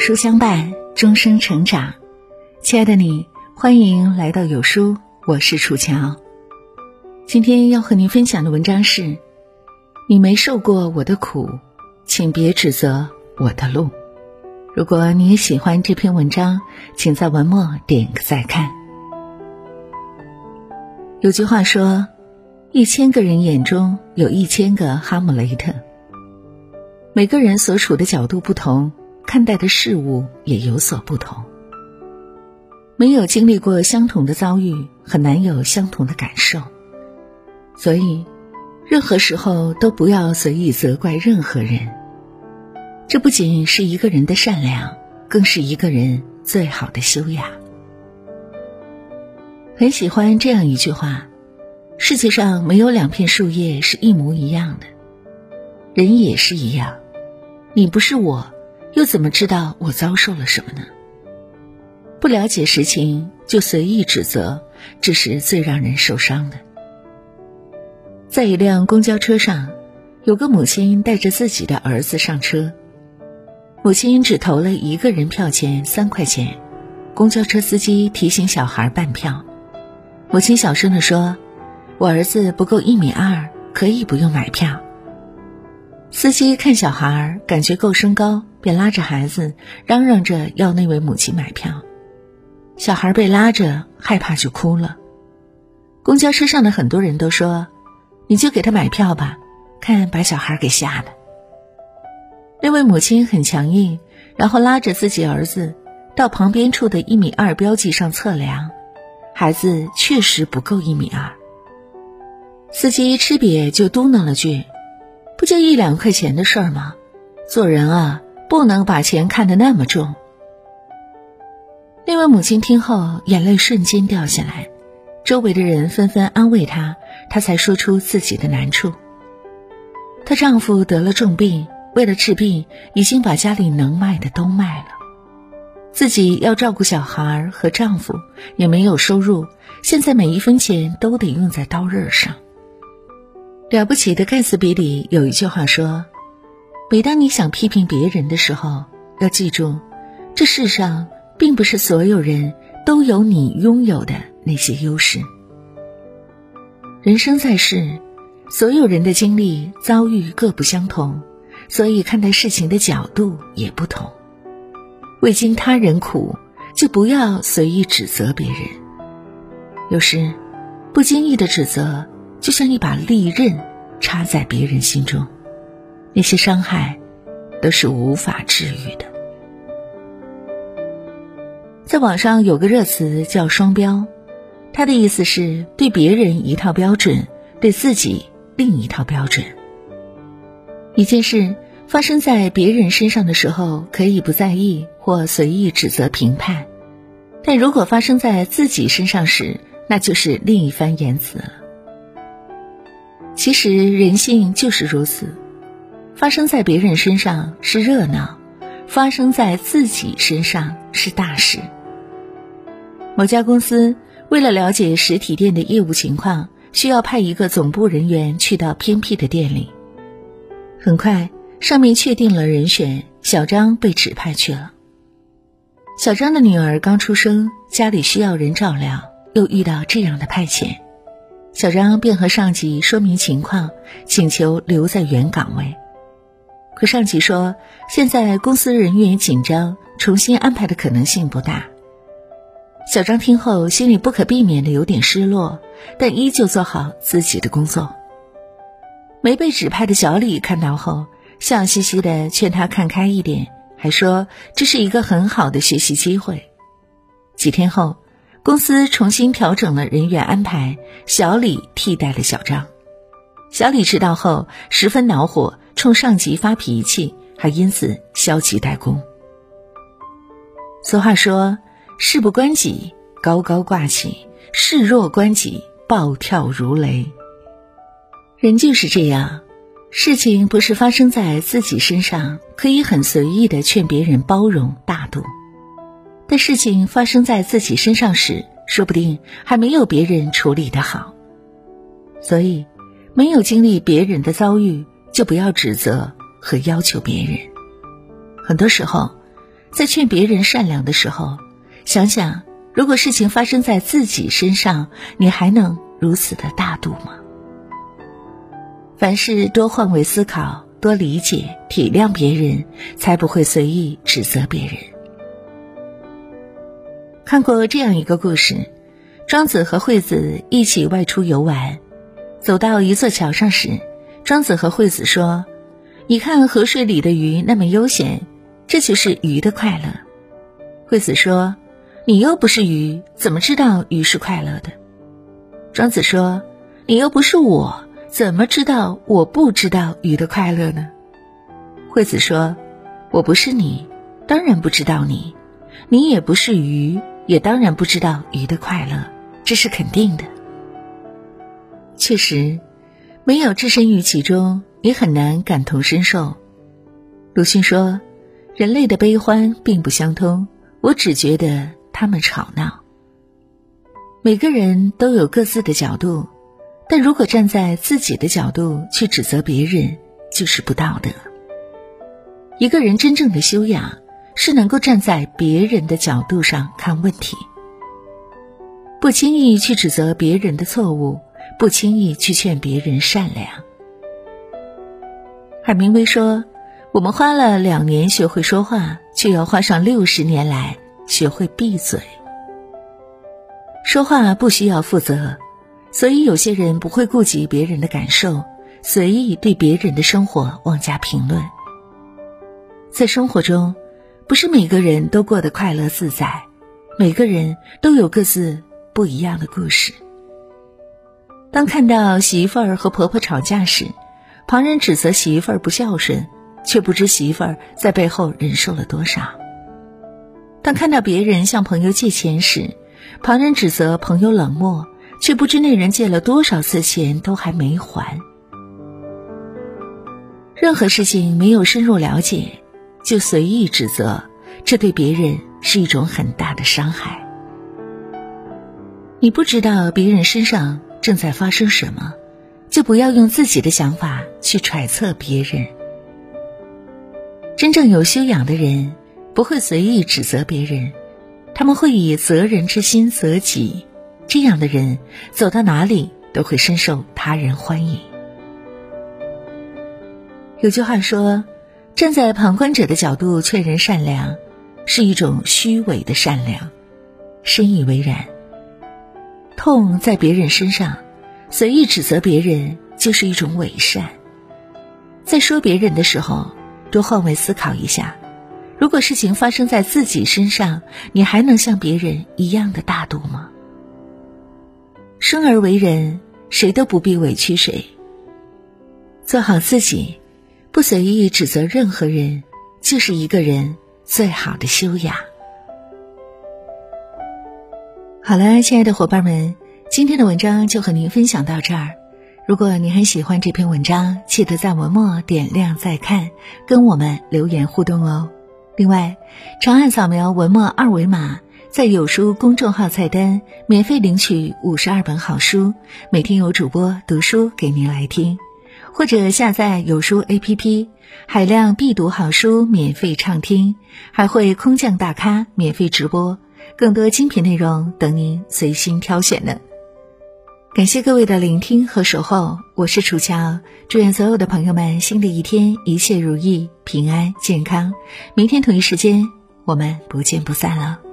书相伴，终生成长。亲爱的你，欢迎来到有书，我是楚乔。今天要和您分享的文章是：你没受过我的苦，请别指责我的路。如果你也喜欢这篇文章，请在文末点个再看。有句话说：“一千个人眼中有一千个哈姆雷特。”每个人所处的角度不同。看待的事物也有所不同。没有经历过相同的遭遇，很难有相同的感受。所以，任何时候都不要随意责怪任何人。这不仅是一个人的善良，更是一个人最好的修养。很喜欢这样一句话：世界上没有两片树叶是一模一样的，人也是一样。你不是我。又怎么知道我遭受了什么呢？不了解实情就随意指责，这是最让人受伤的。在一辆公交车上，有个母亲带着自己的儿子上车，母亲只投了一个人票钱三块钱，公交车司机提醒小孩办票，母亲小声的说：“我儿子不够一米二，可以不用买票。”司机看小孩儿感觉够身高。便拉着孩子，嚷嚷着要那位母亲买票。小孩被拉着，害怕就哭了。公交车上的很多人都说：“你就给他买票吧，看把小孩给吓的。”那位母亲很强硬，然后拉着自己儿子到旁边处的一米二标记上测量，孩子确实不够一米二。司机吃瘪就嘟囔了句：“不就一两块钱的事儿吗？做人啊！”不能把钱看得那么重。那位母亲听后，眼泪瞬间掉下来，周围的人纷纷安慰她，她才说出自己的难处。她丈夫得了重病，为了治病，已经把家里能卖的都卖了，自己要照顾小孩和丈夫，也没有收入，现在每一分钱都得用在刀刃上。了不起的盖茨比里有一句话说。每当你想批评别人的时候，要记住，这世上并不是所有人都有你拥有的那些优势。人生在世，所有人的经历遭遇各不相同，所以看待事情的角度也不同。未经他人苦，就不要随意指责别人。有时，不经意的指责，就像一把利刃插在别人心中。那些伤害，都是无法治愈的。在网上有个热词叫“双标”，它的意思是对别人一套标准，对自己另一套标准。一件事发生在别人身上的时候，可以不在意或随意指责评判；但如果发生在自己身上时，那就是另一番言辞了。其实人性就是如此。发生在别人身上是热闹，发生在自己身上是大事。某家公司为了了解实体店的业务情况，需要派一个总部人员去到偏僻的店里。很快，上面确定了人选，小张被指派去了。小张的女儿刚出生，家里需要人照料，又遇到这样的派遣，小张便和上级说明情况，请求留在原岗位。可上级说，现在公司人员紧张，重新安排的可能性不大。小张听后，心里不可避免的有点失落，但依旧做好自己的工作。没被指派的小李看到后，笑嘻嘻的劝他看开一点，还说这是一个很好的学习机会。几天后，公司重新调整了人员安排，小李替代了小张。小李知道后，十分恼火。冲上级发脾气，还因此消极怠工。俗话说：“事不关己，高高挂起；事若关己，暴跳如雷。”人就是这样，事情不是发生在自己身上，可以很随意的劝别人包容大度；但事情发生在自己身上时，说不定还没有别人处理的好。所以，没有经历别人的遭遇。就不要指责和要求别人。很多时候，在劝别人善良的时候，想想如果事情发生在自己身上，你还能如此的大度吗？凡事多换位思考，多理解体谅别人，才不会随意指责别人。看过这样一个故事：庄子和惠子一起外出游玩，走到一座桥上时，庄子和惠子说：“你看河水里的鱼那么悠闲，这就是鱼的快乐。”惠子说：“你又不是鱼，怎么知道鱼是快乐的？”庄子说：“你又不是我。”怎么知道我不知道鱼的快乐呢？惠子说：“我不是你，当然不知道你；你也不是鱼，也当然不知道鱼的快乐，这是肯定的。确实，没有置身于其中，你很难感同身受。”鲁迅说：“人类的悲欢并不相通，我只觉得他们吵闹。每个人都有各自的角度。”但如果站在自己的角度去指责别人，就是不道德。一个人真正的修养，是能够站在别人的角度上看问题，不轻易去指责别人的错误，不轻易去劝别人善良。海明威说：“我们花了两年学会说话，却要花上六十年来学会闭嘴。说话不需要负责。”所以，有些人不会顾及别人的感受，随意对别人的生活妄加评论。在生活中，不是每个人都过得快乐自在，每个人都有各自不一样的故事。当看到媳妇儿和婆婆吵架时，旁人指责媳妇儿不孝顺，却不知媳妇儿在背后忍受了多少；当看到别人向朋友借钱时，旁人指责朋友冷漠。却不知那人借了多少次钱都还没还。任何事情没有深入了解，就随意指责，这对别人是一种很大的伤害。你不知道别人身上正在发生什么，就不要用自己的想法去揣测别人。真正有修养的人，不会随意指责别人，他们会以责人之心责己。这样的人走到哪里都会深受他人欢迎。有句话说：“站在旁观者的角度劝人善良，是一种虚伪的善良。”深以为然。痛在别人身上，随意指责别人就是一种伪善。在说别人的时候，多换位思考一下：如果事情发生在自己身上，你还能像别人一样的大度吗？生而为人，谁都不必委屈谁。做好自己，不随意指责任何人，就是一个人最好的修养。好了，亲爱的伙伴们，今天的文章就和您分享到这儿。如果您很喜欢这篇文章，记得在文末点亮再看，跟我们留言互动哦。另外，长按扫描文末二维码。在有书公众号菜单免费领取五十二本好书，每天有主播读书给您来听，或者下载有书 APP，海量必读好书免费畅听，还会空降大咖免费直播，更多精品内容等您随心挑选呢。感谢各位的聆听和守候，我是楚乔，祝愿所有的朋友们新的一天一切如意、平安健康。明天同一时间，我们不见不散了。